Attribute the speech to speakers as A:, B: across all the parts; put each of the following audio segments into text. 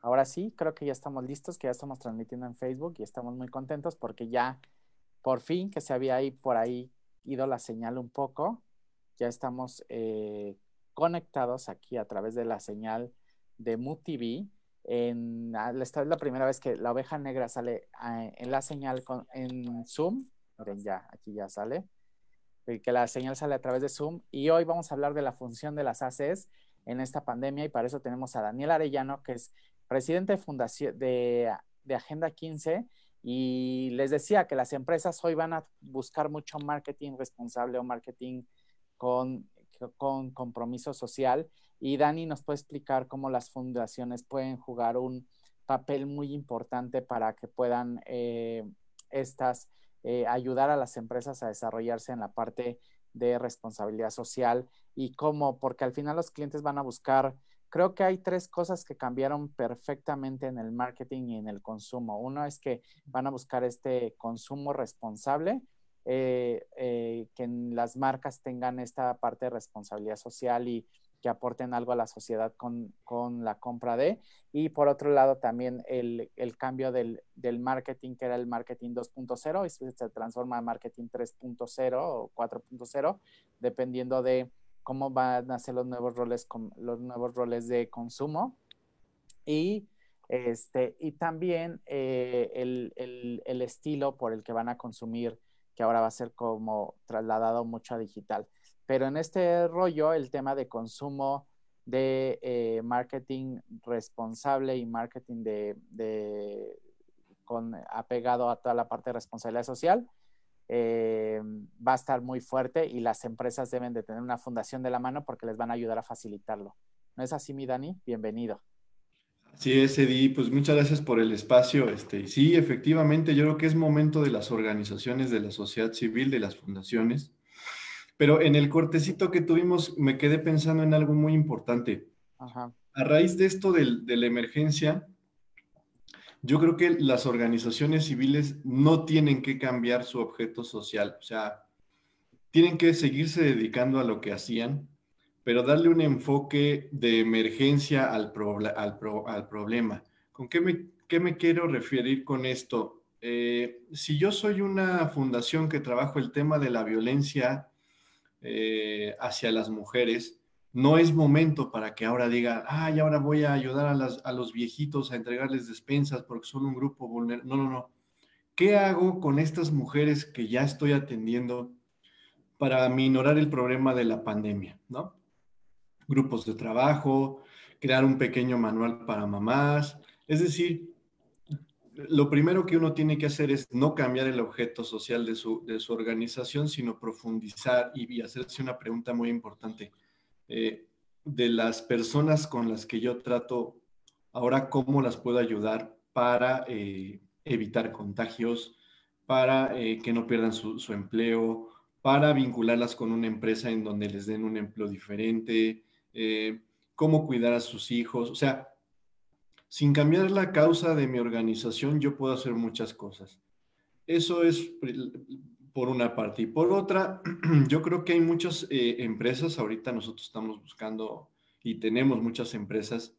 A: Ahora sí, creo que ya estamos listos, que ya estamos transmitiendo en Facebook y estamos muy contentos porque ya por fin que se había ahí por ahí ido la señal un poco, ya estamos eh, conectados aquí a través de la señal de MUTV. En, esta es la primera vez que la oveja negra sale ah, en la señal con, en Zoom. Miren, ya, aquí ya sale. Que la señal sale a través de Zoom. Y hoy vamos a hablar de la función de las ACES en esta pandemia y para eso tenemos a Daniel Arellano, que es presidente de, fundación, de, Agenda 15 y les decía que las empresas hoy van a buscar mucho marketing responsable o marketing con compromiso social. Y Dani nos puede explicar cómo las fundaciones pueden jugar un papel muy importante para que puedan eh, estas eh, ayudar a las empresas a desarrollarse en la parte de responsabilidad social y cómo, porque al final los clientes van a buscar creo que hay tres cosas que cambiaron perfectamente en el marketing y en el consumo. Uno es que van a buscar este consumo responsable, eh, que las marcas tengan esta parte de responsabilidad social y que aporten algo a la sociedad con, la compra de. Y por otro lado, también el, cambio del, del, marketing, que era el marketing 2.0, y se transforma a marketing 3.0 o 4.0, dependiendo de cómo van a ser los nuevos roles, los nuevos roles de consumo y, este, y también eh, el, estilo por el que van a consumir, que ahora va a ser como trasladado mucho a digital. Pero en este rollo, el tema de consumo de eh, marketing responsable y marketing de, con, apegado a toda la parte de responsabilidad social, eh, va a estar muy fuerte y las empresas deben de tener una fundación de la mano porque les van a ayudar a facilitarlo. ¿No es así, mi Dani? Bienvenido.
B: Sí, es, Edi. Pues muchas gracias por el espacio. Este, sí, efectivamente, yo creo que es momento de las organizaciones, de la sociedad civil, de las fundaciones. Pero en el cortecito que tuvimos, me quedé pensando en algo muy importante. A raíz de esto de la emergencia, yo creo que las organizaciones civiles no tienen que cambiar su objeto social, o sea, tienen que seguirse dedicando a lo que hacían, pero darle un enfoque de emergencia al, al, problema. ¿Con qué me, quiero referir con esto? Eh, si yo soy una fundación que trabajo el tema de la violencia eh, hacia las mujeres, no es momento para que ahora digan, ay, ahora voy a ayudar a, los viejitos a entregarles despensas porque son un grupo vulnerable. No, no, no. ¿Qué hago con estas mujeres que ya estoy atendiendo para minorar el problema de la pandemia? ¿No? Grupos de trabajo, crear un pequeño manual para mamás. Es decir, lo primero que uno tiene que hacer es no cambiar el objeto social de su, de su organización, sino profundizar y hacerse una pregunta muy importante eh, de las personas con las que yo trato, ahora cómo las puedo ayudar para eh, evitar contagios, para eh, que no pierdan su, empleo, para vincularlas con una empresa en donde les den un empleo diferente, cómo cuidar a sus hijos. O sea, sin cambiar la causa de mi organización, yo puedo hacer muchas cosas. Eso es por una parte. Y por otra, yo creo que hay muchas eh, empresas, ahorita nosotros estamos buscando y tenemos muchas empresas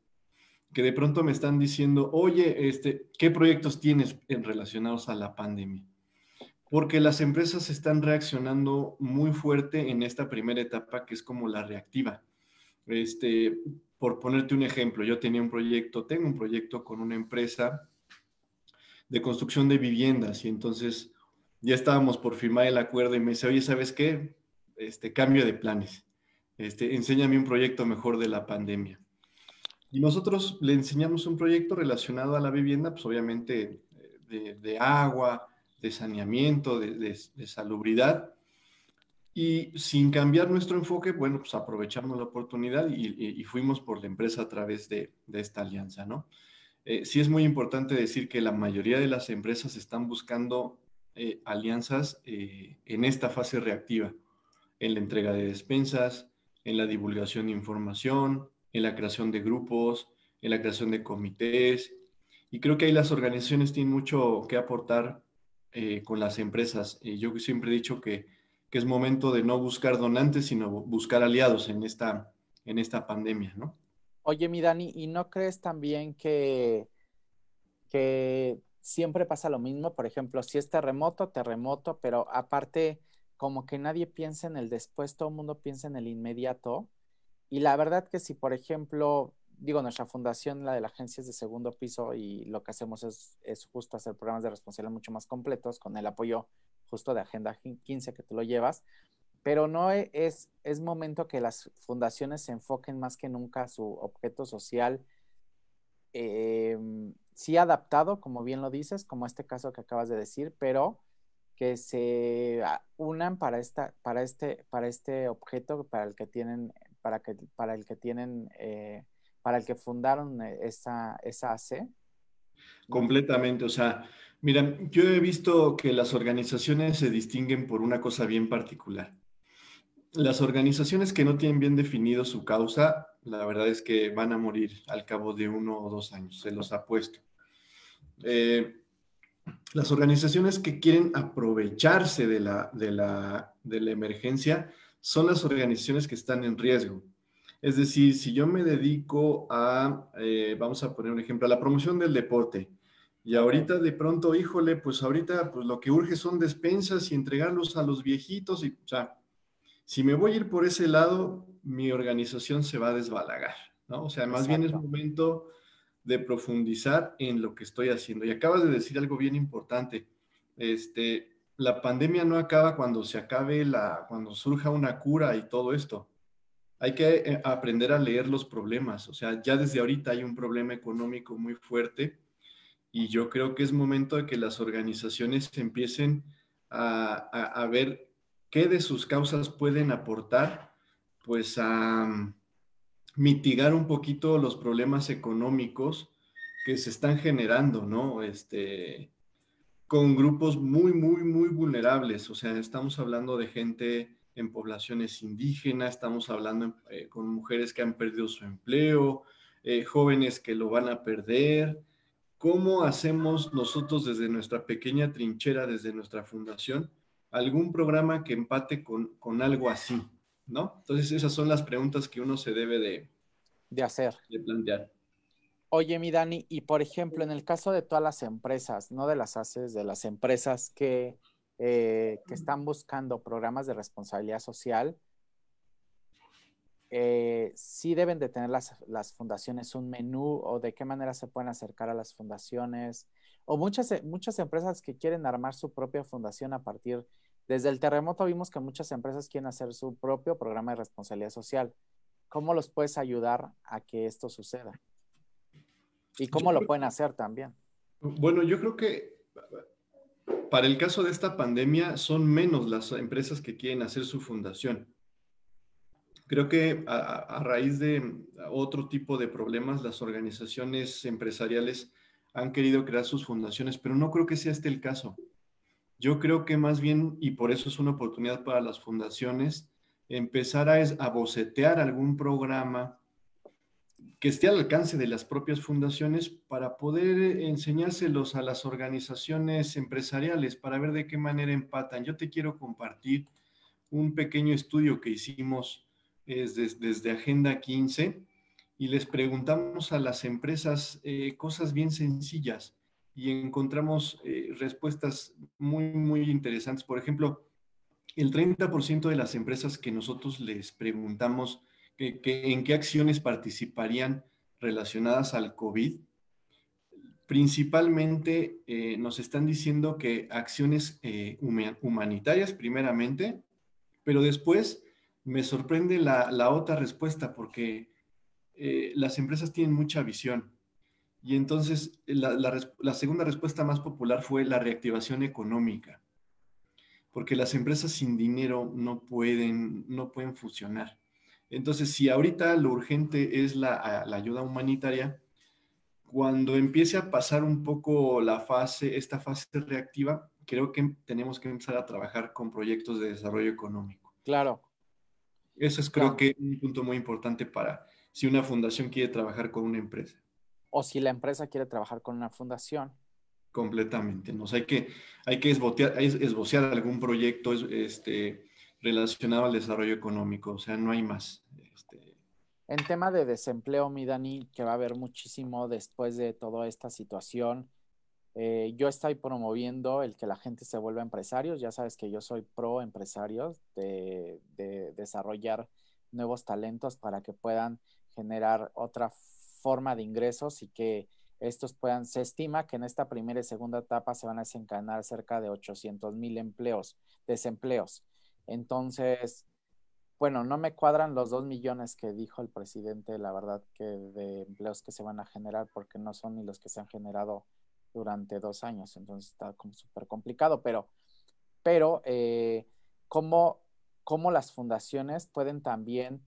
B: que de pronto me están diciendo, oye, este, ¿qué proyectos tienes en relacionados a la pandemia? Porque las empresas están reaccionando muy fuerte en esta primera etapa que es como la reactiva. Este, por ponerte un ejemplo, yo tenía un proyecto, tengo un proyecto con una empresa de construcción de viviendas y entonces ya estábamos por firmar el acuerdo y me dice, oye, ¿sabes qué? Este cambio de planes. Este, enséñame un proyecto mejor de la pandemia. Y nosotros le enseñamos un proyecto relacionado a la vivienda, pues obviamente de, agua, de saneamiento, de, salubridad. Y sin cambiar nuestro enfoque, bueno, pues aprovechamos la oportunidad y, fuimos por la empresa a través de, esta alianza, ¿no? Eh, sí es muy importante decir que la mayoría de las empresas están buscando eh, alianzas eh, en esta fase reactiva, en la entrega de despensas, en la divulgación de información, en la creación de grupos, en la creación de comités. Y creo que ahí las organizaciones tienen mucho que aportar eh, con las empresas. Y yo siempre he dicho que, es momento de no buscar donantes, sino buscar aliados en esta, en esta pandemia, ¿no?
A: Oye, mi Dani, ¿y no crees también que, que siempre pasa lo mismo? Por ejemplo, si es terremoto, terremoto, pero aparte, como que nadie piensa en el después, todo el mundo piensa en el inmediato. Y la verdad que si, por ejemplo, digo, nuestra fundación, la de la agencia es de segundo piso y lo que hacemos es, es justo hacer programas de responsabilidad mucho más completos con el apoyo justo de Agenda 15 que tú lo llevas, pero no e, es, momento que las fundaciones se enfoquen más que nunca a su objeto social, eh, sí adaptado, como bien lo dices, como este caso que acabas de decir, pero que se unan para, esta, para, este, para este objeto para el que tienen, para que, para el que tienen eh, para el que fundaron eh, esa, esa AC?
B: Completamente, o sea, mira, yo he visto que las organizaciones se distinguen por una cosa bien particular. Las organizaciones que no tienen bien definido su causa, la verdad es que van a morir al cabo de uno o dos años, se los apuesto. Eh, las organizaciones que quieren aprovecharse de la, de, la, de la emergencia son las organizaciones que están en riesgo. Es decir, si yo me dedico a, eh, vamos a poner un ejemplo, a la promoción del deporte, y ahorita de pronto, híjole, pues ahorita pues lo que urge son despensas y entregarlos a los viejitos, y, o sea, si me voy a ir por ese lado, mi organización se va a desbalagar, ¿no? O sea, más bien es momento de profundizar en lo que estoy haciendo. Y acabas de decir algo bien importante. Este, la pandemia no acaba cuando se acabe la, cuando surja una cura y todo esto hay que eh, aprender a leer los problemas. O sea, ya desde ahorita hay un problema económico muy fuerte y yo creo que es momento de que las organizaciones empiecen a, ver qué de sus causas pueden aportar, pues a mm, mitigar un poquito los problemas económicos que se están generando, ¿no? Este, con grupos muy, muy, muy vulnerables. O sea, estamos hablando de gente en poblaciones indígenas, estamos hablando eh, con mujeres que han perdido su empleo, eh, jóvenes que lo van a perder. ¿Cómo hacemos nosotros desde nuestra pequeña trinchera, desde nuestra fundación, algún programa que empate con, con algo así? ¿No? Entonces esas son las preguntas que uno se debe de,
A: de hacer.
B: De plantear.
A: Oye, mi Dani, y por ejemplo, en el caso de todas las empresas, no de las ACES, de las empresas que eh, que están buscando programas de responsabilidad social, eh, sí deben de tener las, las, fundaciones un menú o de qué manera se pueden acercar a las fundaciones o muchas, muchas empresas que quieren armar su propia fundación a partir, desde el terremoto vimos que muchas empresas quieren hacer su propio programa de responsabilidad social. ¿Cómo los puedes ayudar a que esto suceda? ¿Y cómo lo pueden hacer también?
B: Bueno, yo creo que para el caso de esta pandemia, son menos las empresas que quieren hacer su fundación. Creo que a, raíz de otro tipo de problemas, las organizaciones empresariales han querido crear sus fundaciones, pero no creo que sea este el caso. Yo creo que más bien, y por eso es una oportunidad para las fundaciones, empezar a, a bocetear algún programa que esté al alcance de las propias fundaciones para poder enseñárselos a las organizaciones empresariales para ver de qué manera empatan. Yo te quiero compartir un pequeño estudio que hicimos desde, Agenda 15 y les preguntamos a las empresas eh, cosas bien sencillas y encontramos eh, respuestas muy, muy interesantes. Por ejemplo, el 30% de las empresas que nosotros les preguntamos en qué acciones participarían relacionadas al COVID. Principalmente eh, nos están diciendo que acciones eh, humanitarias primeramente, pero después me sorprende la, otra respuesta porque eh, las empresas tienen mucha visión. Y entonces la, la, segunda respuesta más popular fue la reactivación económica, porque las empresas sin dinero no pueden, no pueden funcionar. Entonces, si ahorita lo urgente es la, ayuda humanitaria, cuando empiece a pasar un poco la fase, esta fase reactiva, creo que tenemos que empezar a trabajar con proyectos de desarrollo económico.
A: Claro.
B: Eso es creo que un punto muy importante para si una fundación quiere trabajar con una empresa.
A: o si la empresa quiere trabajar con una fundación.
B: Completamente, ¿no? hay que, hay que esbocear, algún proyecto este, relacionado al desarrollo económico, o sea, no hay más. Este.
A: En tema de desempleo, mi Dani, que va a haber muchísimo después de toda esta situación, eh, yo estoy promoviendo el que la gente se vuelva empresarios. Ya sabes que yo soy pro empresarios de, de desarrollar nuevos talentos para que puedan generar otra forma de ingresos y que estos puedan, se estima que en esta primera y segunda etapa se van a desencadenar cerca de 800 mil empleos, desempleos. Entonces, bueno, no me cuadran los dos millones que dijo el presidente, la verdad, que de empleos que se van a generar, porque no son ni los que se han generado durante dos años. Entonces está como súper complicado, pero, pero eh, ¿cómo, ¿cómo, las fundaciones pueden también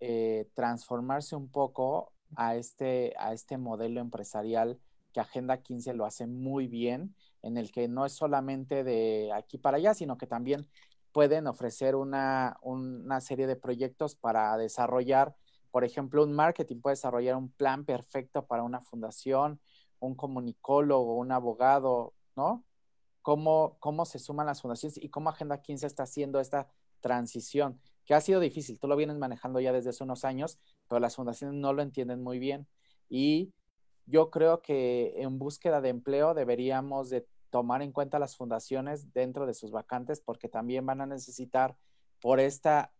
A: eh, transformarse un poco a este, a este modelo empresarial que Agenda 15 lo hace muy bien, en el que no es solamente de aquí para allá, sino que también pueden ofrecer una, una serie de proyectos para desarrollar, por ejemplo, un marketing puede desarrollar un plan perfecto para una fundación, un comunicólogo, un abogado, ¿no? Cómo, cómo se suman las fundaciones y cómo Agenda 15 está haciendo esta transición que ha sido difícil. Tú lo vienes manejando ya desde hace unos años, pero las fundaciones no lo entienden muy bien. Y yo creo que en búsqueda de empleo deberíamos de tomar en cuenta las fundaciones dentro de sus vacantes porque también van a necesitar por esta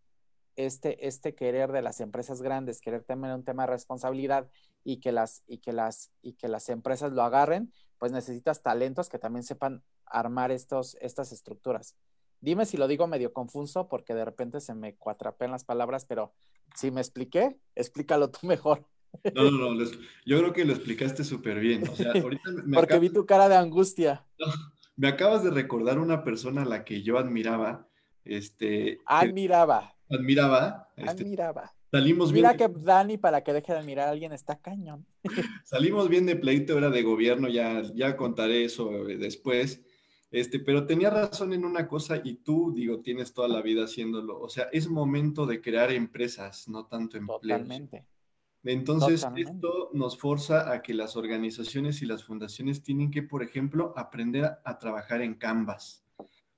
A: este, este querer de las empresas grandes, querer tener un tema de responsabilidad y que las, y que las, y que las empresas lo agarren, pues necesitas talentos que también sepan armar estos, estas estructuras. Dime si lo digo medio confuso porque de repente se me cuatrapean las palabras, pero si me expliqué, explícalo tú mejor.
B: No, no, no, yo creo que lo explicaste súper bien.
A: porque vi tu cara de angustia.
B: me acabas de recordar una persona a la que yo admiraba. Este,
A: admiraba.
B: admiraba.
A: Este, admiraba.
B: Salimos
A: Mira que Dani, para que deje de admirar a alguien, está cañón.
B: Salimos bien de pleito, era de gobierno, ya, ya contaré eso eh, después. Este, pero tenía razón en una cosa y tú, digo, tienes toda la vida haciéndolo. O sea, es momento de crear empresas, no tanto empleos. Totalmente. Entonces, esto nos forza a que las organizaciones y las fundaciones tienen que, por ejemplo, aprender a, a, trabajar en Canvas.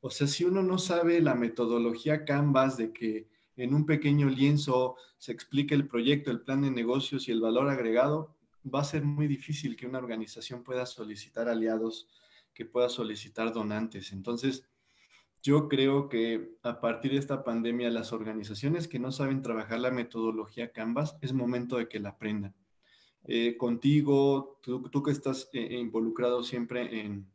B: O sea, si uno no sabe la metodología Canvas de que en un pequeño lienzo se explique el proyecto, el plan de negocios y el valor agregado, va a ser muy difícil que una organización pueda solicitar aliados que pueda solicitar donantes. Entonces, yo creo que a partir de esta pandemia, las organizaciones que no saben trabajar la metodología Canvas, es momento de que la aprendan. Eh, contigo, tú, que estás eh, involucrado siempre en,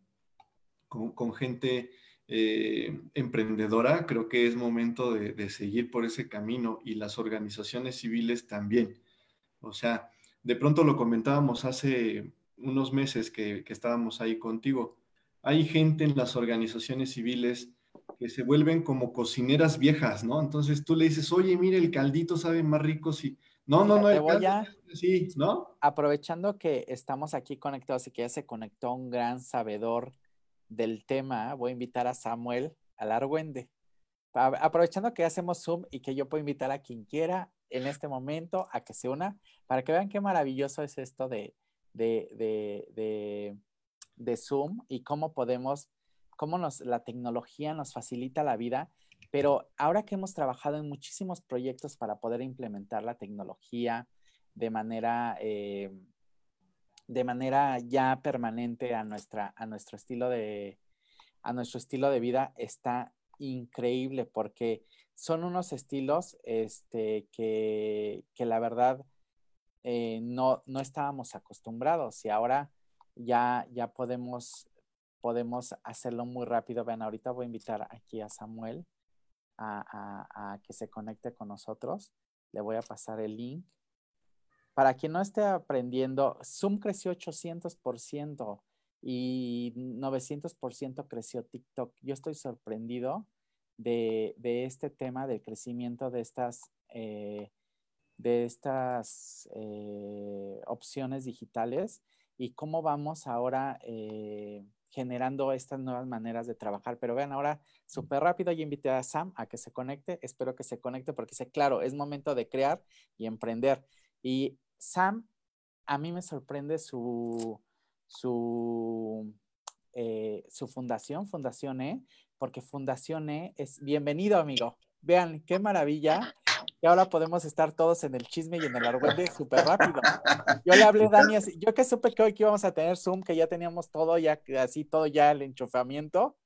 B: con, gente eh, emprendedora, creo que es momento de, seguir por ese camino y las organizaciones civiles también. O sea, de pronto lo comentábamos hace unos meses que, que estábamos ahí contigo hay gente en las organizaciones civiles que se vuelven como cocineras viejas, ¿no? Entonces tú le dices, oye, mire, el caldito sabe más rico si... No, no, no, el
A: voy sí, ¿no? Aprovechando que estamos aquí conectados y que ya se conectó un gran sabedor del tema, voy a invitar a Samuel Alargüende. Aprovechando que hacemos Zoom y que yo puedo invitar a quien quiera en este momento a que se una, para que vean qué maravilloso es esto de, de, de de Zoom y cómo podemos, cómo nos, la tecnología nos facilita la vida, pero ahora que hemos trabajado en muchísimos proyectos para poder implementar la tecnología de manera, eh, de manera ya permanente a, nuestra, a, nuestro estilo de, a nuestro estilo de vida, está increíble porque son unos estilos este, que, que la verdad eh, no, no estábamos acostumbrados y ahora ya, ya podemos, podemos hacerlo muy rápido. Vean, ahorita voy a invitar aquí a Samuel a, que se conecte con nosotros. Le voy a pasar el link. Para quien no esté aprendiendo, Zoom creció 800% y 900% creció TikTok. Yo estoy sorprendido de, este tema del crecimiento de estas, eh, de estas eh, opciones digitales y cómo vamos ahora eh, generando estas nuevas maneras de trabajar. Pero vean, ahora súper rápido, yo invité a Sam a que se conecte, espero que se conecte porque sé, claro, es momento de crear y emprender. Y Sam a mí me sorprende su, su, eh, su fundación, Fundación E, porque Fundación E es bienvenido, amigo. Vean, qué maravilla. Y ahora podemos estar todos en el chisme y en el argüende súper rápido. Yo le hablé a Dani, yo que supe que hoy que íbamos a tener Zoom, que ya teníamos todo, ya así, todo ya el enchufamiento,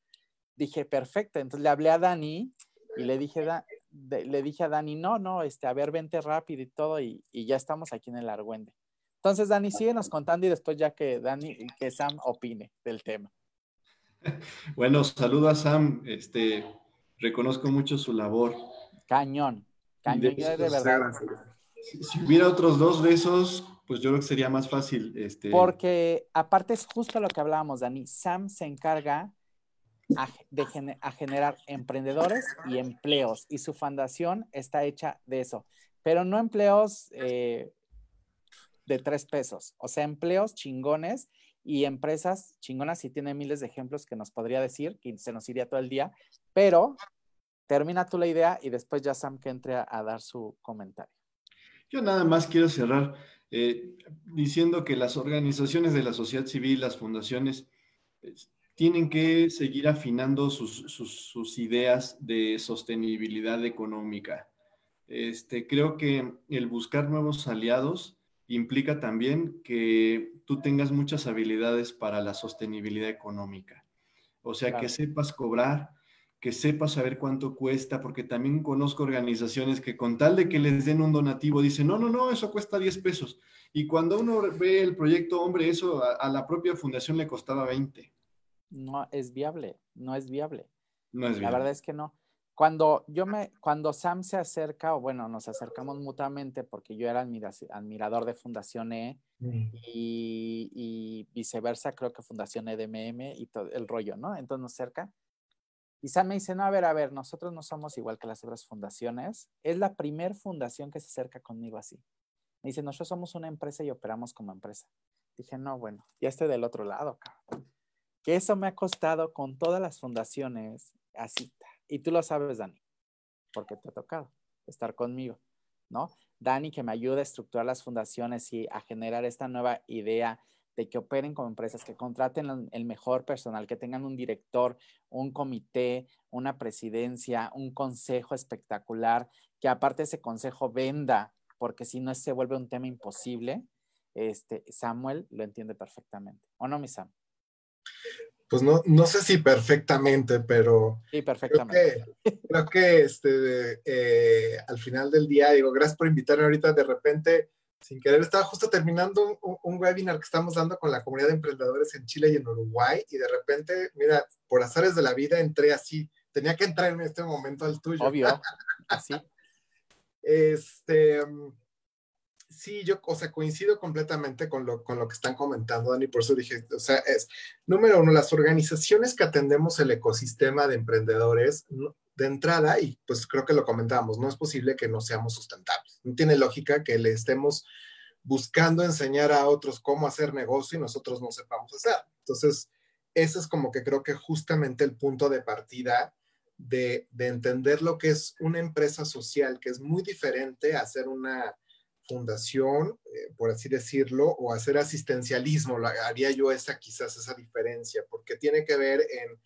A: dije, perfecto. Entonces le hablé a Dani y le dije, le dije a Dani, no, no, este, a ver, vente rápido y todo, y, y ya estamos aquí en el argüende. Entonces, Dani, síguenos contando y después ya que Dani, que Sam opine del tema.
B: Bueno, saludo a Sam, este, reconozco mucho su labor.
A: Cañón, cañón, de, verdad.
B: Si, hubiera otros dos de esos, pues yo creo que sería más fácil. Este...
A: Porque aparte es justo lo que hablábamos, Dani, Sam se encarga a, de a generar emprendedores y empleos y su fundación está hecha de eso, pero no empleos eh, de tres pesos, o sea, empleos chingones y empresas chingonas. Y tiene miles de ejemplos que nos podría decir, que se nos iría todo el día, pero termina tú la idea y después ya Sam que entre a, dar su comentario.
B: Yo nada más quiero cerrar eh, diciendo que las organizaciones de la sociedad civil, las fundaciones, tienen que seguir afinando sus, sus, ideas de sostenibilidad económica. Este, creo que el buscar nuevos aliados implica también que tú tengas muchas habilidades para la sostenibilidad económica. O sea, que sepas cobrar, que sepas saber cuánto cuesta, porque también conozco organizaciones que con tal de que les den un donativo dicen, no, no, no, eso cuesta 10 pesos. Y cuando uno ve el proyecto, hombre, eso a, a la propia fundación le costaba 20.
A: No es viable, no es viable.
B: No es viable.
A: La verdad es que no. Cuando yo me, cuando Sam se acerca, o bueno, nos acercamos mutuamente porque yo era admirador de Fundación E mm. y, viceversa, creo que Fundación EDMM y todo el rollo, ¿no? Entonces nos acerca. Y Sam me dice, no, a ver, a ver, nosotros no somos igual que las otras fundaciones. Es la primer fundación que se acerca conmigo así. Me dice, nosotros somos una empresa y operamos como empresa. Dije, no, bueno, ya estoy del otro lado, cabrón. Que eso me ha costado con todas las fundaciones así y tú lo sabes, Dani, porque te ha tocado estar conmigo, ¿no? Dani, que me ayuda a estructurar las fundaciones y a generar esta nueva idea de que operen como empresas, que contraten el mejor personal, que tengan un director, un comité, una presidencia, un consejo espectacular, que aparte ese consejo venda, porque si no se vuelve un tema imposible. Este, Samuel lo entiende perfectamente. ¿O no, mi Sam?
C: pues no, no sé si perfectamente, pero
A: sí, perfectamente.
C: Creo que, este, eh, al final del día, digo, gracias por invitarme ahorita, de repente, sin querer, estaba justo terminando un, webinar que estamos dando con la comunidad de emprendedores en Chile y en Uruguay, y de repente, mira, por azares de la vida entré así, tenía que entrar en este momento al tuyo.
A: Obvio, así.
C: este sí, yo, o sea, coincido completamente con lo, con lo que están comentando, Dani, por eso dije, o sea, es, número uno, las organizaciones que atendemos el ecosistema de emprendedores, de entrada, y pues creo que lo comentábamos, no es posible que no seamos sustentables. No tiene lógica que le estemos buscando enseñar a otros cómo hacer negocio y nosotros no sepamos hacer. Entonces, ese es como que creo que justamente el punto de partida de, de entender lo que es una empresa social, que es muy diferente a ser una fundación, eh, por así decirlo, o hacer asistencialismo. haría yo esa quizás esa diferencia, porque tiene que ver en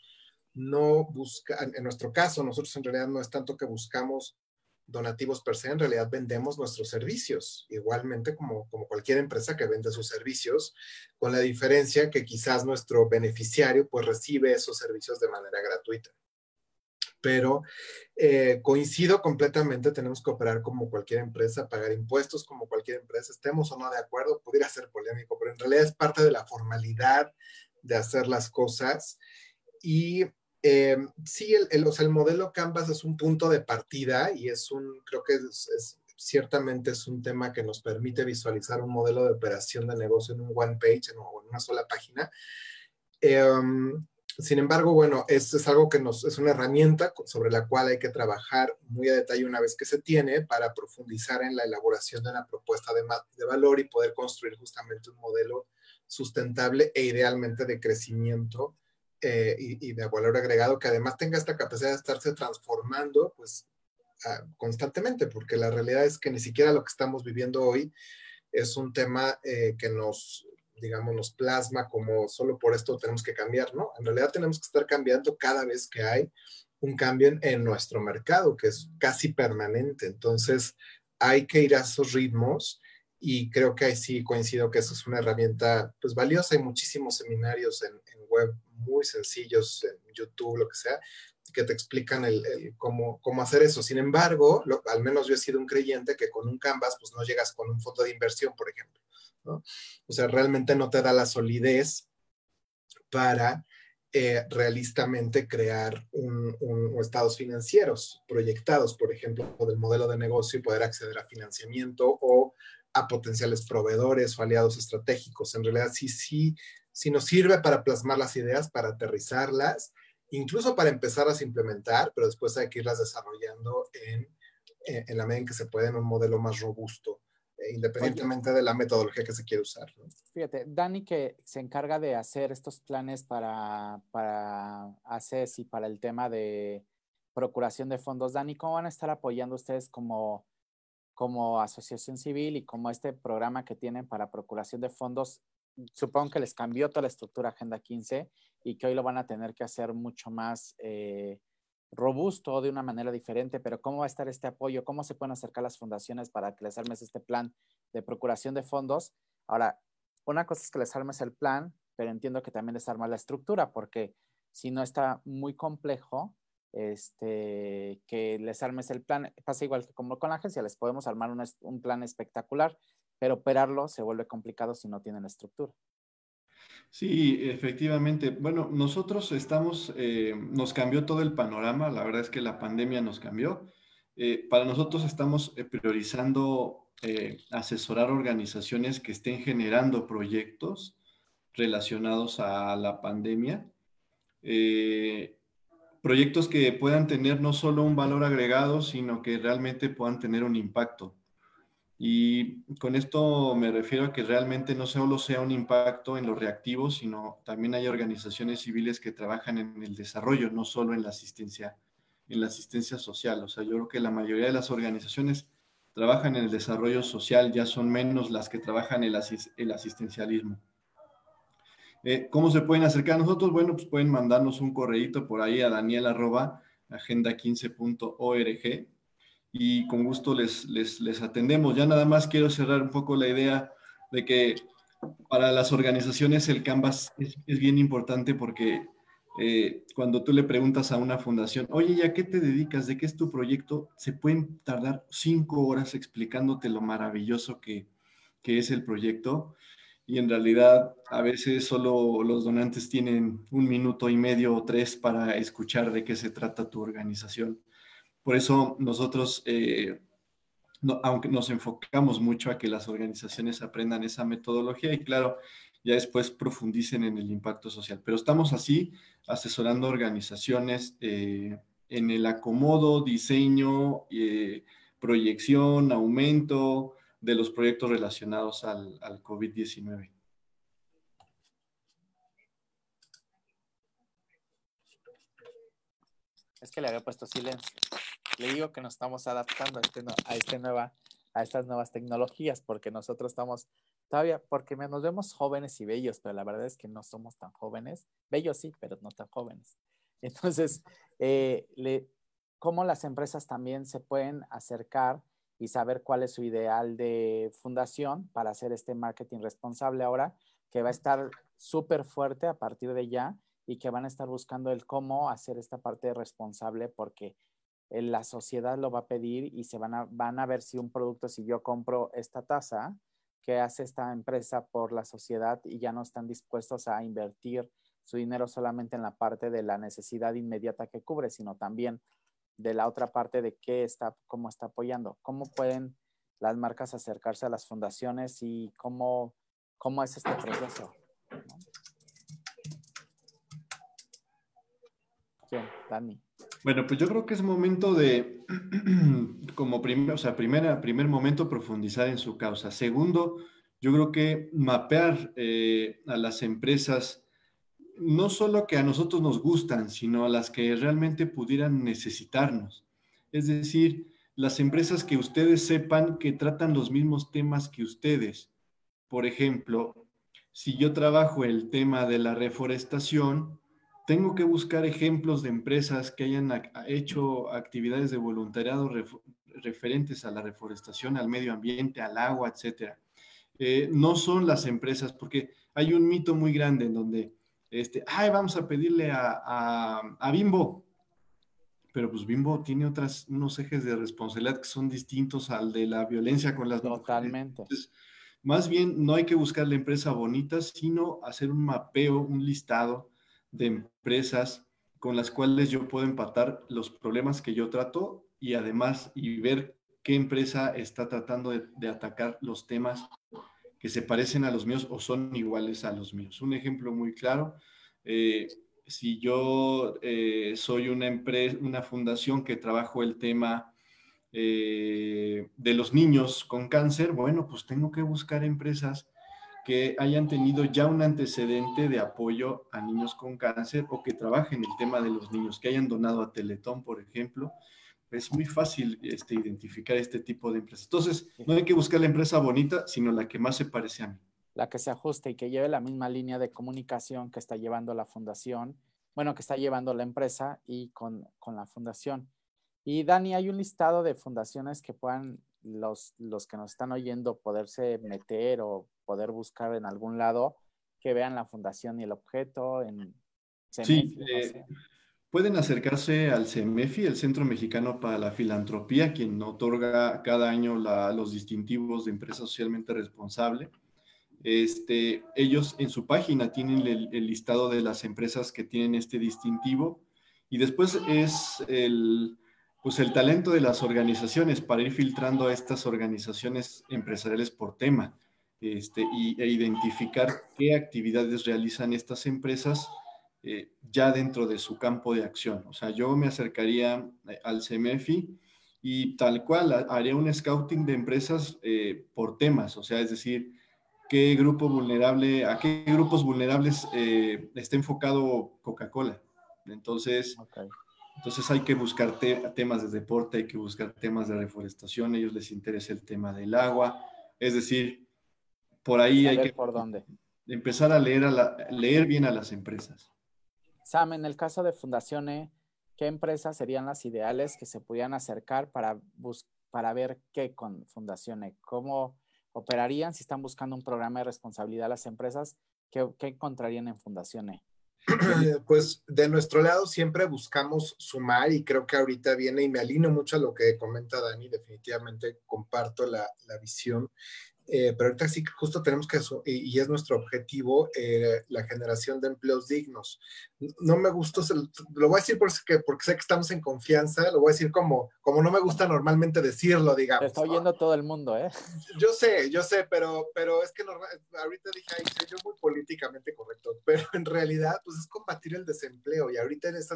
C: no buscar, en nuestro caso, nosotros en realidad no es tanto que buscamos donativos per se, en realidad vendemos nuestros servicios, igualmente como, como cualquier empresa que vende sus servicios, con la diferencia que quizás nuestro beneficiario pues recibe esos servicios de manera gratuita pero eh, coincido completamente, tenemos que operar como cualquier empresa, pagar impuestos como cualquier empresa, estemos o no de acuerdo, pudiera ser polémico, pero en realidad es parte de la formalidad de hacer las cosas. Y eh, sí, el, o sea, el modelo Canvas es un punto de partida y es un, creo que es, ciertamente es un tema que nos permite visualizar un modelo de operación de negocio en un one page, en, en una sola página. Eh, sin embargo, bueno, es, es algo que nos es una herramienta sobre la cual hay que trabajar muy a detalle una vez que se tiene para profundizar en la elaboración de una propuesta de, de valor y poder construir justamente un modelo sustentable e idealmente de crecimiento eh, y, de valor agregado que además tenga esta capacidad de estarse transformando pues ah, constantemente, porque la realidad es que ni siquiera lo que estamos viviendo hoy es un tema eh, que nos, digamos, nos plasma como solo por esto tenemos que cambiar, ¿no? En realidad tenemos que estar cambiando cada vez que hay un cambio en, nuestro mercado, que es casi permanente. Entonces, hay que ir a esos ritmos y creo que ahí sí coincido que eso es una herramienta pues valiosa. Hay muchísimos seminarios en, web muy sencillos, en YouTube, lo que sea, que te explican el, cómo, cómo, hacer eso. Sin embargo, al menos yo he sido un creyente que con un Canvas pues no llegas con un fondo de inversión, por ejemplo. ¿no? O sea, realmente no te da la solidez para eh, realistamente crear un, estados financieros proyectados, por ejemplo, del modelo de negocio y poder acceder a financiamiento o a potenciales proveedores o aliados estratégicos. En realidad, sí, sí, sí nos sirve para plasmar las ideas, para aterrizarlas, incluso para empezarlas a implementar, pero después hay que irlas desarrollando en, en la medida en que se puede en un modelo más robusto. Independientemente de la metodología que se quiere usar.
A: Fíjate, Dani que se encarga de hacer estos planes para, para ACES y para el tema de procuración de fondos. Dani, ¿cómo van a estar apoyando ustedes como, como asociación civil y como este programa que tienen para procuración de fondos? Supongo que les cambió toda la estructura Agenda 15 y que hoy lo van a tener que hacer mucho más eh, robusto de una manera diferente, pero ¿cómo va a estar este apoyo? ¿Cómo se pueden acercar las fundaciones para que les armes este plan de procuración de fondos? Ahora, una cosa es que les armes el plan, pero entiendo que también les arma la estructura, porque si no está muy complejo, este, que les armes el plan, pasa igual que como con la agencia, les podemos armar un plan espectacular, pero operarlo se vuelve complicado si no tienen estructura.
B: Sí, efectivamente. Bueno, nosotros estamos, eh, nos cambió todo el panorama, la verdad es que la pandemia nos cambió. Eh, para nosotros estamos eh, priorizando asesorar organizaciones que estén generando proyectos relacionados a la pandemia. proyectos que puedan tener no solo un valor agregado, sino que realmente puedan tener un impacto. Y con esto me refiero a que realmente no solo sea un impacto en los reactivos, sino también hay organizaciones civiles que trabajan en el desarrollo, no solo en la asistencia, en la asistencia social. O sea, yo creo que la mayoría de las organizaciones trabajan en el desarrollo social, ya son menos las que trabajan en el, asistencialismo. Eh, ¿Cómo se pueden acercar a nosotros? Bueno, pues pueden mandarnos un correíto por ahí a daniel agenda15.org y con gusto les, les, atendemos. Ya nada más quiero cerrar un poco la idea de que para las organizaciones el Canvas es, bien importante porque eh, cuando tú le preguntas a una fundación, oye, ¿ya qué te dedicas? ¿De qué es tu proyecto? Se pueden tardar cinco horas explicándote lo maravilloso que, que es el proyecto y en realidad a veces solo los donantes tienen un minuto y medio o tres para escuchar de qué se trata tu organización. Por eso nosotros, eh, aunque nos enfocamos mucho a que las organizaciones aprendan esa metodología y claro, ya después profundicen en el impacto social. Pero estamos así asesorando organizaciones eh, en el acomodo, diseño, eh, proyección, aumento de los proyectos relacionados al, al COVID-19.
A: Es que le había puesto silencio. Le digo que nos estamos adaptando a, este, a, este nueva, a estas nuevas tecnologías porque nosotros estamos todavía, porque nos vemos jóvenes y bellos, pero la verdad es que no somos tan jóvenes. Bellos sí, pero no tan jóvenes. Entonces, eh, le, cómo las empresas también se pueden acercar y saber cuál es su ideal de fundación para hacer este marketing responsable ahora, que va a estar súper fuerte a partir de ya y que van a estar buscando el cómo hacer esta parte responsable porque la sociedad lo va a pedir y se van a, van a ver si un producto, si yo compro esta tasa que hace esta empresa por la sociedad y ya no están dispuestos a invertir su dinero solamente en la parte de la necesidad inmediata que cubre, sino también de la otra parte de qué está, cómo está apoyando, cómo pueden las marcas acercarse a las fundaciones y cómo, cómo es este proceso. Dani?
B: Bueno, pues yo creo que es momento de, como primer, o sea, primera, primer momento, profundizar en su causa. Segundo, yo creo que mapear eh, a las empresas, no solo que a nosotros nos gustan, sino a las que realmente pudieran necesitarnos. Es decir, las empresas que ustedes sepan que tratan los mismos temas que ustedes. Por ejemplo, si yo trabajo el tema de la reforestación, tengo que buscar ejemplos de empresas que hayan hecho actividades de voluntariado referentes a la reforestación, al medio ambiente, al agua, etcétera. Eh, no son las empresas, porque hay un mito muy grande en donde, este, ay, vamos a pedirle a, a, Bimbo, pero pues Bimbo tiene otras, unos ejes de responsabilidad que son distintos al de la violencia con las
A: Totalmente.
B: más bien, no hay que buscar la empresa bonita, sino hacer un mapeo, un listado de empresas con las cuales yo puedo empatar los problemas que yo trato y además y ver qué empresa está tratando de, atacar los temas que se parecen a los míos o son iguales a los míos. Un ejemplo muy claro, eh, si yo eh, soy una empresa, una fundación que trabajo el tema eh, de los niños con cáncer, bueno, pues tengo que buscar empresas que hayan tenido ya un antecedente de apoyo a niños con cáncer o que trabajen el tema de los niños, que hayan donado a Teletón, por ejemplo, es muy fácil este, identificar este tipo de empresas. Entonces, no hay que buscar la empresa bonita, sino la que más se parece a mí.
A: La que se ajuste y que lleve la misma línea de comunicación que está llevando la fundación, bueno, que está llevando la empresa y con, con la fundación. Y Dani, hay un listado de fundaciones que puedan los, los que nos están oyendo poderse meter o poder buscar en algún lado que vean la fundación y el objeto en
B: sí, eh, Pueden acercarse al CEMEFI, el Centro Mexicano para la Filantropía, quien otorga cada año los distintivos de empresa socialmente responsable. Este, ellos en su página tienen el, listado de las empresas que tienen este distintivo. Y después es el, pues el talento de las organizaciones para ir filtrando a estas organizaciones empresariales por tema este, y, e identificar qué actividades realizan estas empresas eh, ya dentro de su campo de acción. O sea, yo me acercaría eh, al CMFI y tal cual haría un scouting de empresas eh, por temas, o sea, es decir, qué grupo vulnerable, a qué grupos vulnerables está enfocado Coca-Cola. Entonces, entonces hay que buscar temas de deporte, hay que buscar temas de reforestación, a ellos les interesa el tema del agua, es decir, por ahí hay que
A: por dónde.
B: empezar a leer, a leer bien a las empresas.
A: Sam, en el caso de Fundaciones, ¿qué empresas serían las ideales que se pudieran acercar para, para ver qué con Fundaciones? ¿Cómo operarían si están buscando un programa de responsabilidad a las empresas? ¿Qué, qué encontrarían en Fundaciones?
C: Pues de nuestro lado siempre buscamos sumar y creo que ahorita viene y me alineo mucho a lo que comenta Dani, definitivamente comparto la, la visión eh, pero ahorita sí que justo tenemos que, y, y es nuestro objetivo, eh, la generación de empleos dignos. No me gusta, lo voy a decir porque, porque sé que estamos en confianza, lo voy a decir como, como no me gusta normalmente decirlo, digamos. Te
A: está oyendo todo el mundo, ¿eh?
C: Yo sé, yo sé, pero, pero es que ahorita dije, ay, soy yo muy políticamente correcto, pero en realidad, pues es combatir el desempleo y ahorita en esta,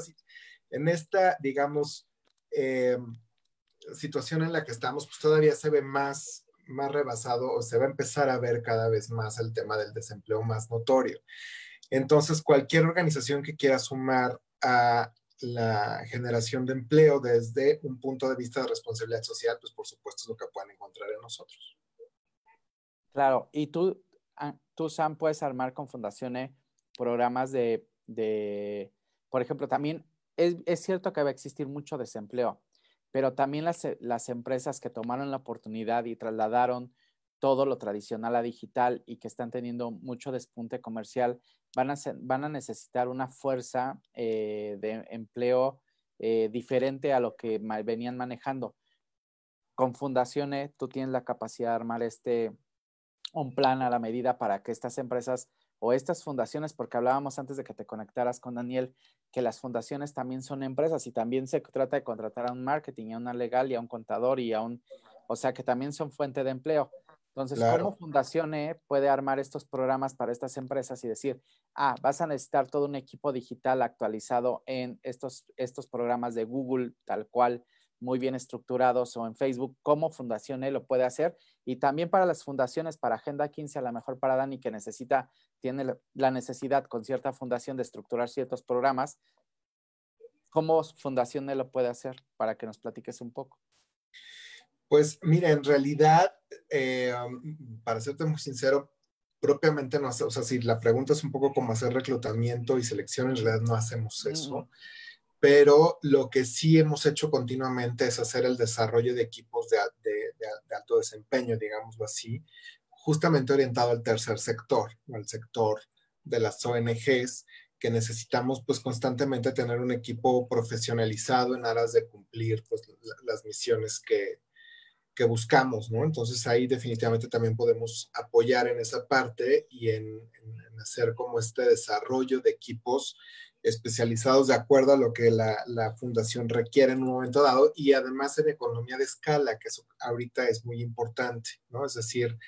C: en esta digamos, eh, situación en la que estamos, pues todavía se ve más más rebasado o se va a empezar a ver cada vez más el tema del desempleo más notorio. Entonces, cualquier organización que quiera sumar a la generación de empleo desde un punto de vista de responsabilidad social, pues por supuesto es lo que pueden encontrar en nosotros.
A: Claro, y tú, ah, tú Sam, puedes armar con fundaciones programas de, por ejemplo, también es, es cierto que va a existir mucho desempleo, pero también las, eh, las empresas que tomaron la oportunidad y trasladaron todo lo tradicional a digital y que están teniendo mucho despunte comercial, van a, van a necesitar una fuerza eh, de empleo eh, diferente a lo que venían manejando. Con Fundaciones, tú tienes la capacidad de armar este, un plan a la medida para que estas empresas o estas fundaciones, porque hablábamos antes de que te conectaras con Daniel, que las fundaciones también son empresas y también se trata de contratar a un marketing, a una legal y a un contador y a un, o sea, que también son fuente de empleo. Entonces, ¿cómo Fundación E puede armar estos programas para estas empresas y decir, ah, vas a necesitar todo un equipo digital actualizado en estos, estos programas de Google, tal cual, muy bien estructurados o en Facebook, cómo Fundación E lo puede hacer. Y también para las fundaciones, para Agenda 15, a lo mejor para Dani, que necesita, tiene la necesidad con cierta fundación de estructurar ciertos programas, ¿cómo Fundación E lo puede hacer? Para que nos platiques un poco.
C: Pues mira, en realidad, eh, para serte muy sincero, propiamente no hace, o sea, si la pregunta es un poco como hacer reclutamiento y selección, en realidad no hacemos eso. Pero lo que sí hemos hecho continuamente es hacer el desarrollo de equipos de, alto desempeño, digámoslo así, justamente orientado al tercer sector, al sector de las ONGs, que necesitamos pues constantemente tener un equipo profesionalizado en aras de cumplir pues las misiones que, que buscamos, ¿no? Entonces ahí definitivamente también podemos apoyar en esa parte y en, hacer como este desarrollo de equipos especializados de acuerdo a lo que la, la, fundación requiere en un momento dado y además en economía de escala, que eso ahorita es muy importante, ¿no? Es decir,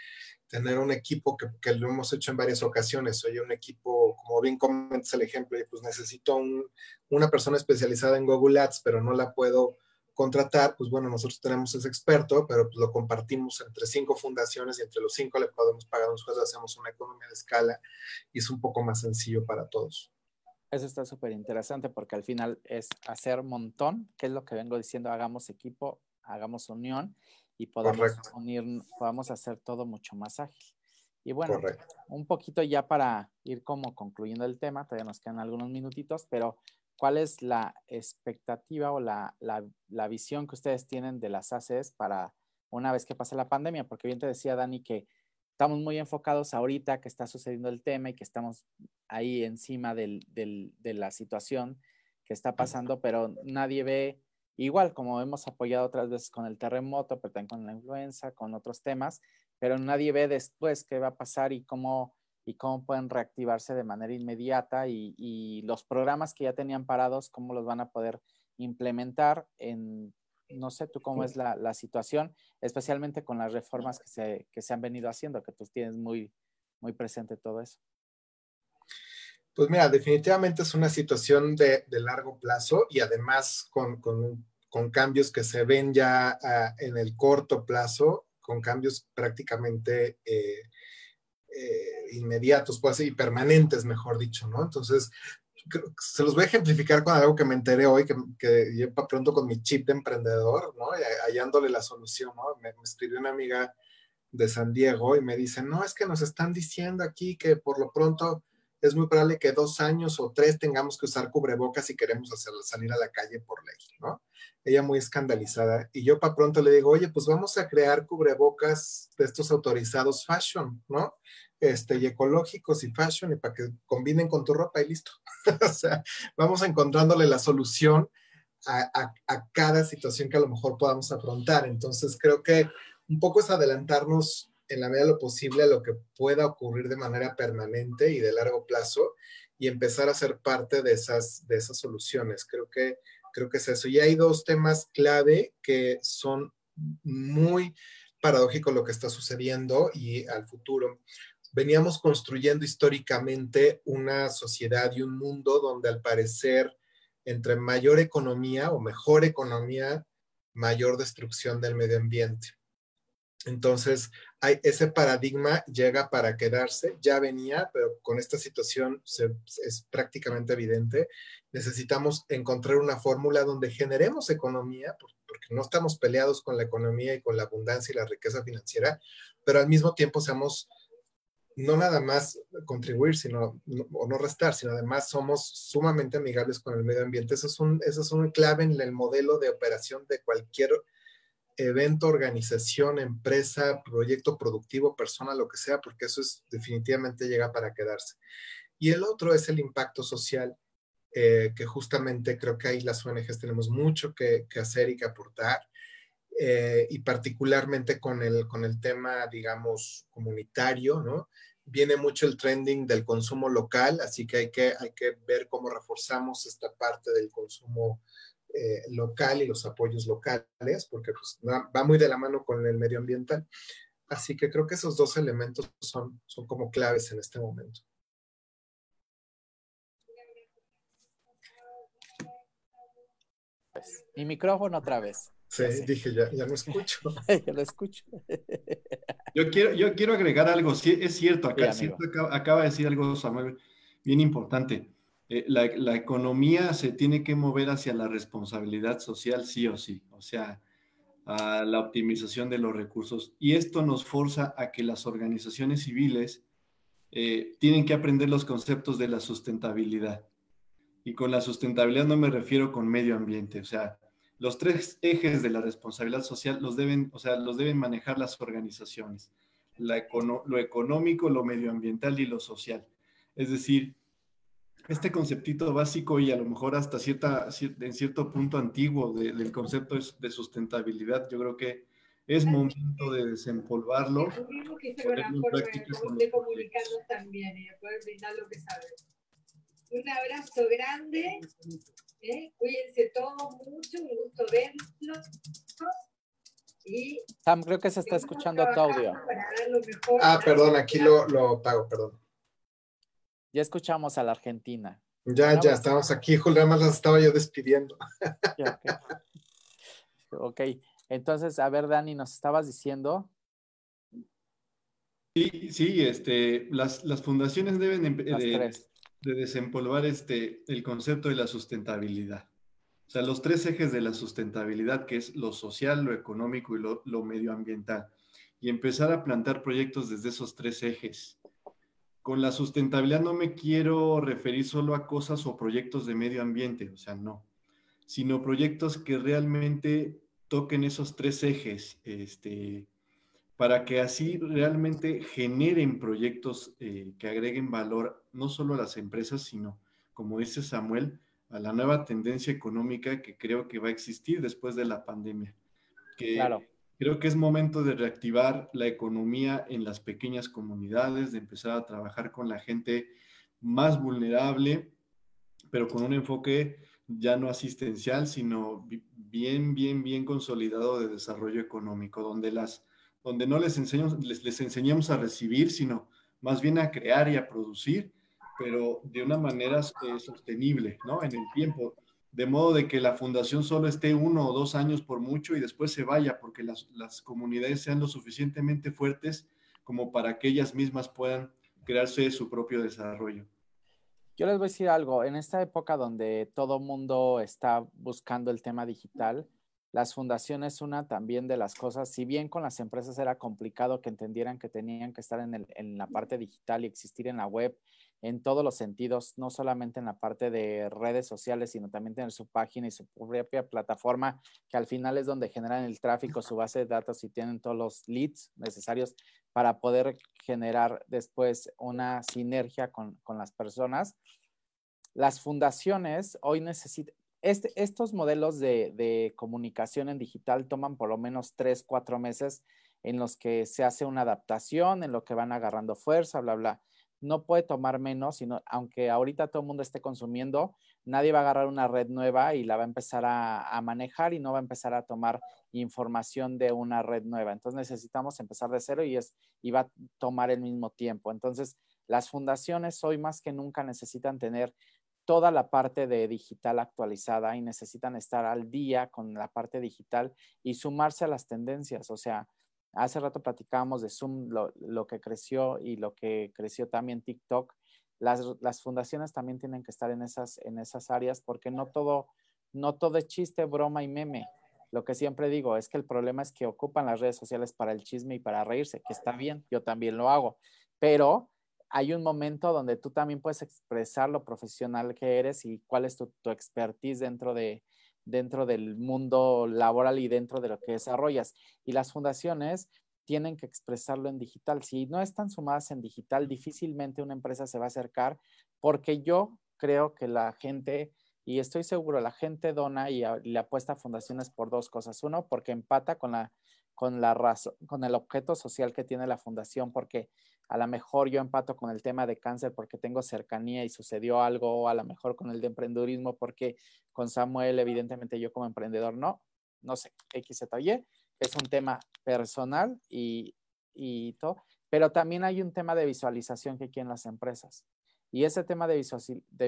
C: tener un equipo que, que lo hemos hecho en varias ocasiones. Oye, un equipo, como bien comentas el ejemplo, pues necesito un, una persona especializada en Google Ads, pero no la puedo contratar, pues bueno, nosotros tenemos ese experto, pero lo compartimos entre cinco fundaciones y entre los cinco le podemos pagar un sueldo, hacemos una economía de escala y es un poco más sencillo para todos.
A: Eso está súper interesante porque al final es hacer montón, que es lo que vengo diciendo, hagamos equipo, hagamos unión y podamos unir, podamos hacer todo mucho más ágil. Y bueno, un poquito ya para ir como concluyendo el tema, todavía nos quedan algunos minutitos, pero ¿Cuál es la expectativa o la, visión que ustedes tienen de las ACES para una vez que pase la pandemia? Porque bien te decía Dani que estamos muy enfocados ahorita que está sucediendo el tema y que estamos ahí encima de la situación que está pasando, pero nadie ve, igual como hemos apoyado otras veces con el terremoto, pero también con la influenza, con otros temas, pero nadie ve después qué va a pasar y cómo y cómo pueden reactivarse de manera inmediata y, los programas que ya tenían parados, cómo los van a poder implementar en, no sé tú cómo es la, situación, especialmente con las reformas que se, que se han venido haciendo, que tú tienes muy, muy presente todo eso.
C: Pues mira, definitivamente es una situación de, de largo plazo y además con, con, con, cambios que se ven ya ah, en el corto plazo, con cambios prácticamente eh, eh, inmediatos, pues, y permanentes, mejor dicho, ¿no? Entonces, se los voy a ejemplificar con algo que me enteré hoy, que, que lleva pronto con mi chip de emprendedor, ¿no? Hallándole la solución, ¿no? Me, me, escribió una amiga de San Diego y me dice, no, es que nos están diciendo aquí que por lo pronto es muy probable que dos años o tres tengamos que usar cubrebocas si queremos hacer, salir a la calle por ley, ¿no? Ella muy escandalizada. Y yo para pronto le digo, oye, pues vamos a crear cubrebocas de estos autorizados fashion, ¿no? Este, y ecológicos y fashion, y para que combinen con tu ropa y listo. o sea, vamos encontrándole la solución a, a cada situación que a lo mejor podamos afrontar. Entonces, creo que un poco es adelantarnos en la medida de lo posible a lo que pueda ocurrir de manera permanente y de largo plazo y empezar a ser parte de esas, de esas soluciones. Creo que, creo que es eso. Y hay dos temas clave que son muy paradójicos lo que está sucediendo y al futuro. Veníamos construyendo históricamente una sociedad y un mundo donde al parecer entre mayor economía o mejor economía, mayor destrucción del medio ambiente. Entonces, hay, ese paradigma llega para quedarse, ya venía, pero con esta situación es prácticamente evidente. Necesitamos encontrar una fórmula donde generemos economía, porque no estamos peleados con la economía y con la abundancia y la riqueza financiera, pero al mismo tiempo seamos no nada más contribuir, sino, o no restar, sino además somos sumamente amigables con el medio ambiente. Eso es un, eso es un clave en el modelo de operación de cualquier evento, organización, empresa, proyecto productivo, persona, lo que sea, porque eso es definitivamente llega para quedarse. Y el otro es el impacto social, eh, que justamente creo que ahí las ONGs tenemos mucho que, hacer y que aportar, eh, y particularmente con el, con el tema, digamos, comunitario, ¿no? Viene mucho el trending del consumo local, así que hay que, hay que ver cómo reforzamos esta parte del consumo eh, local y los apoyos locales, porque pues, va muy de la mano con el medio ambiental. Así que creo que esos dos elementos son, son como claves en este momento.
A: Mi micrófono otra vez.
C: Sí, dije, ya, ya no escucho.
A: ya lo escucho.
B: yo, quiero, yo quiero agregar algo. Sí, es cierto, acá, acaba de decir algo, Samuel, bien importante. Eh, la, economía se tiene que mover hacia la responsabilidad social sí o sí. O sea, a la optimización de los recursos. Y esto nos forza a que las organizaciones civiles eh, tienen que aprender los conceptos de la sustentabilidad. Y con la sustentabilidad no me refiero con medio ambiente, o sea, los tres ejes de la responsabilidad social los deben, o sea, los deben manejar las organizaciones, lo económico, lo medioambiental y lo social. Es decir, este conceptito básico y a lo mejor hasta cierta, en cierto punto antiguo del concepto de sustentabilidad, yo creo que es momento de desempolvarlo.
D: que de comunicarnos también y de poder brindar lo que sabes. Un abrazo grande. ¿Eh? Cuídense todos mucho, un gusto verlos.
A: Y Sam, creo que se está escuchando tu audio.
C: Ah, perdón, aquí lo, lo pago, perdón.
A: Ya escuchamos a la Argentina.
C: Ya, ya, estamos aquí. Julián, más las estaba yo despidiendo.
A: ok, entonces, a ver, Dani, nos estabas diciendo.
B: Sí, sí, este, las, fundaciones deben de, desempolvar este, el concepto de la sustentabilidad. O sea, los tres ejes de la sustentabilidad, que es lo social, lo económico y lo, medioambiental. Y empezar a plantar proyectos desde esos tres ejes. Con la sustentabilidad no me quiero referir solo a cosas o proyectos de medio ambiente, o sea, no, sino proyectos que realmente toquen esos tres ejes, este, para que así realmente generen proyectos eh, que agreguen valor no solo a las empresas, sino, como dice Samuel, a la nueva tendencia económica que creo que va a existir después de la pandemia. claro. Creo que es momento de reactivar la economía en las pequeñas comunidades, de empezar a trabajar con la gente más vulnerable, pero con un enfoque ya no asistencial, sino bien, bien, bien consolidado de desarrollo económico, donde, las, donde no les enseñamos, les, enseñamos a recibir, sino más bien a crear y a producir, pero de una manera eh, sostenible, ¿no? En el tiempo, de modo de que la fundación solo esté uno o dos años por mucho y después se vaya, porque las, las comunidades sean lo suficientemente fuertes como para que ellas mismas puedan crearse su propio desarrollo.
A: Yo les voy a decir algo, en esta época donde todo mundo está buscando el tema digital, las fundaciones, una también de las cosas, si bien con las empresas era complicado que entendieran que tenían que estar en, el, en la parte digital y existir en la web en todos los sentidos, no solamente en la parte de redes sociales, sino también tener su página y su propia plataforma, que al final es donde generan el tráfico, su base de datos y tienen todos los leads necesarios para poder generar después una sinergia con, las personas. Las fundaciones hoy necesitan, este, estos modelos de, comunicación en digital toman por lo menos tres, cuatro meses en los que se hace una adaptación, en lo que van agarrando fuerza, bla, bla. No puede tomar menos, sino aunque ahorita todo el mundo esté consumiendo, nadie va a agarrar una red nueva y la va a empezar a, a manejar y no va a empezar a tomar información de una red nueva. Entonces necesitamos empezar de cero y, es, y va a tomar el mismo tiempo. Entonces, las fundaciones hoy más que nunca necesitan tener toda la parte de digital actualizada y necesitan estar al día con la parte digital y sumarse a las tendencias. O sea, hace rato platicábamos de Zoom, lo, que creció y lo que creció también TikTok. Las, las, fundaciones también tienen que estar en esas, en esas áreas porque no todo, no todo es chiste, broma y meme. Lo que siempre digo es que el problema es que ocupan las redes sociales para el chisme y para reírse, que está bien, yo también lo hago, pero hay un momento donde tú también puedes expresar lo profesional que eres y cuál es tu, expertise dentro, de, dentro del mundo laboral y dentro de lo que desarrollas. Y las fundaciones tienen que expresarlo en digital. Si no están sumadas en digital, difícilmente una empresa se va a acercar porque yo creo que la gente y estoy seguro, la gente dona y, le apuesta a fundaciones por dos cosas. Uno, porque empata con la, con la razón, con el objeto social que tiene la fundación, porque a lo mejor yo empato con el tema de cáncer porque tengo cercanía y sucedió algo, a lo mejor con el de emprendedurismo porque con Samuel, evidentemente yo como emprendedor no, no sé, X, Z, Y, es un tema personal y, y todo, pero también hay un tema de visualización que quieren las empresas. Y ese tema de,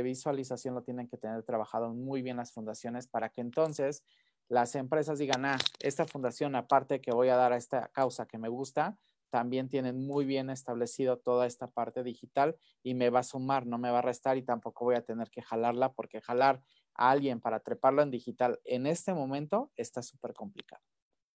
A: visualización lo tienen que tener trabajado muy bien las fundaciones para que entonces las empresas digan, ah, esta fundación, aparte que voy a dar a esta causa que me gusta, también tienen muy bien establecido toda esta parte digital y me va a sumar, no me va a restar y tampoco voy a tener que jalarla porque jalar a alguien para treparlo en digital en este momento está súper complicado.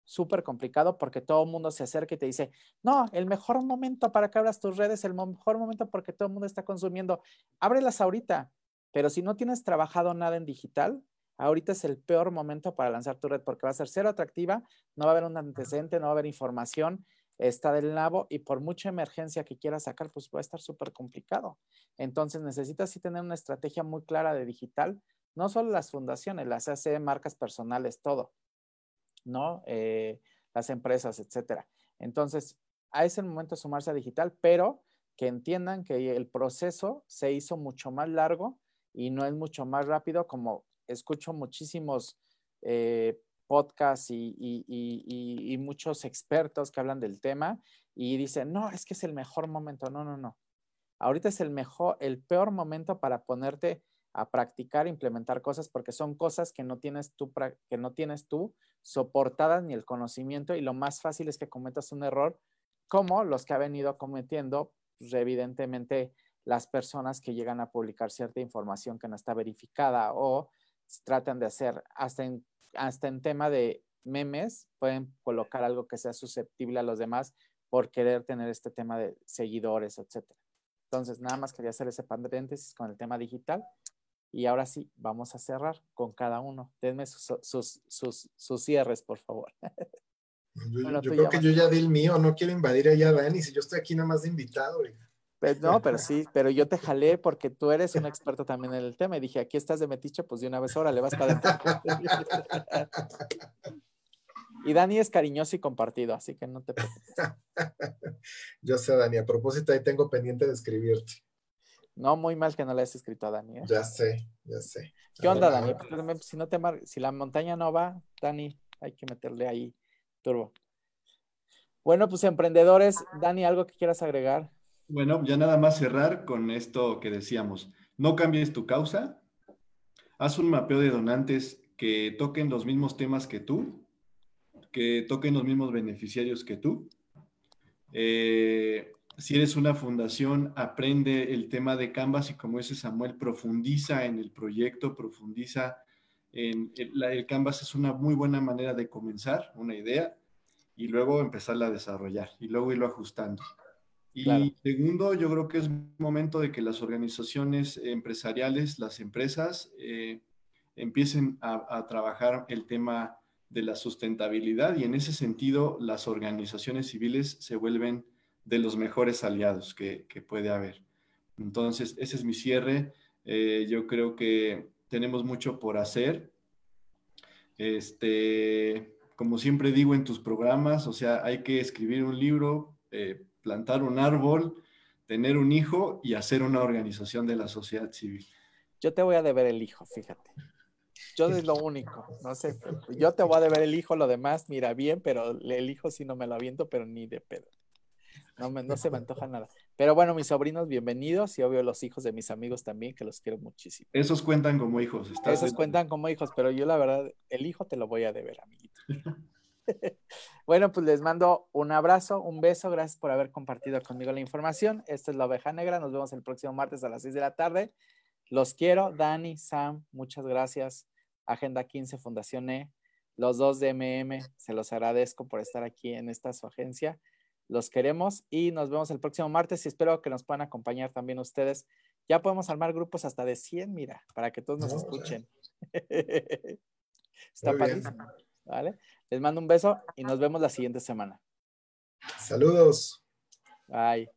A: súper complicado porque todo el mundo se acerca y te dice, no, el mejor momento para que abras tus redes, el mejor momento porque todo el mundo está consumiendo, ábrelas ahorita, pero si no tienes trabajado nada en digital, ahorita es el peor momento para lanzar tu red porque va a ser cero atractiva, no va a haber un antecedente, no va a haber información, está del nabo y por mucha emergencia que quieras sacar, pues va a estar súper complicado. Entonces necesitas sí tener una estrategia muy clara de digital, no solo las fundaciones, las AC, marcas personales, todo, ¿no? Eh, las empresas, etcétera. Entonces, a ese momento sumarse a digital, pero que entiendan que el proceso se hizo mucho más largo y no es mucho más rápido como escucho muchísimos eh, podcasts y, muchos expertos que hablan del tema y dicen, no, es que es el mejor momento. No, no, no. Ahorita es el mejor, el peor momento para ponerte a practicar, implementar cosas, porque son cosas que no tienes tú, que no tienes tú soportadas ni el conocimiento y lo más fácil es que cometas un error como los que ha venido cometiendo, pues, evidentemente, las personas que llegan a publicar cierta información que no está verificada o tratan de hacer, hasta en, hasta en tema de memes, pueden colocar algo que sea susceptible a los demás por querer tener este tema de seguidores, etc. Entonces, nada más quería hacer ese paréntesis con el tema digital. Y ahora sí, vamos a cerrar con cada uno. Denme sus, sus, cierres, por favor.
C: Yo, creo que yo ya di el mío, no quiero invadir allá Dani, si yo estoy aquí nada más de invitado.
A: Pues, no, pero sí, pero yo te jalé porque tú eres un experto también en el tema y dije, aquí estás de metiche, pues de una vez ahora le vas para adentro. y Dani es cariñoso y compartido, así que no te preocupes.
C: yo sé, Dani, a propósito ahí tengo pendiente de escribirte.
A: No, muy mal que no le hayas escrito a Dani. ¿eh?
C: Ya sé, ya sé.
A: ¿Qué onda, Dani? Pues, si, no te si la montaña no va, Dani, hay que meterle ahí turbo. Bueno, pues emprendedores, Dani, ¿algo que quieras agregar?
B: Bueno, ya nada más cerrar con esto que decíamos. No cambies tu causa. Haz un mapeo de donantes que toquen los mismos temas que tú, que toquen los mismos beneficiarios que tú. Eh, si eres una fundación, aprende el tema de Canvas y como dice Samuel, profundiza en el proyecto, profundiza en el, el Canvas es una muy buena manera de comenzar una idea y luego empezarla a desarrollar y luego irlo ajustando. Y segundo, yo creo que es momento de que las organizaciones empresariales, las empresas, eh, empiecen a, trabajar el tema de la sustentabilidad y en ese sentido las organizaciones civiles se vuelven de los mejores aliados que, puede haber. Entonces, ese es mi cierre. Eh, yo creo que tenemos mucho por hacer. Este, como siempre digo en tus programas, o sea, hay que escribir un libro, eh, plantar un árbol, tener un hijo y hacer una organización de la sociedad civil.
A: Yo te voy a deber el hijo, fíjate. Yo es lo único, no sé. Yo te voy a deber el hijo, lo demás, mira bien, pero el hijo sí no me lo aviento, pero ni de pedo. No, no se me antoja nada. Pero bueno, mis sobrinos, bienvenidos y obvio los hijos de mis amigos también, que los quiero muchísimo.
B: Esos cuentan como hijos.
A: Esos cuentan como hijos, pero yo la verdad, el hijo te lo voy a deber, amiguito. bueno, pues les mando un abrazo, un beso. Gracias por haber compartido conmigo la información. Esta es la oveja negra. Nos vemos el próximo martes a las 6 de la tarde. Los quiero. Dani, Sam, muchas gracias. Agenda 15, Fundación E. Los dos de MM, se los agradezco por estar aquí en esta su agencia. Los queremos y nos vemos el próximo martes y espero que nos puedan acompañar también ustedes. Ya podemos armar grupos hasta de 100, mira, para que todos nos escuchen. Está padrísimo. ¿Vale? Les mando un beso y nos vemos la siguiente semana.
C: Saludos.
A: Bye.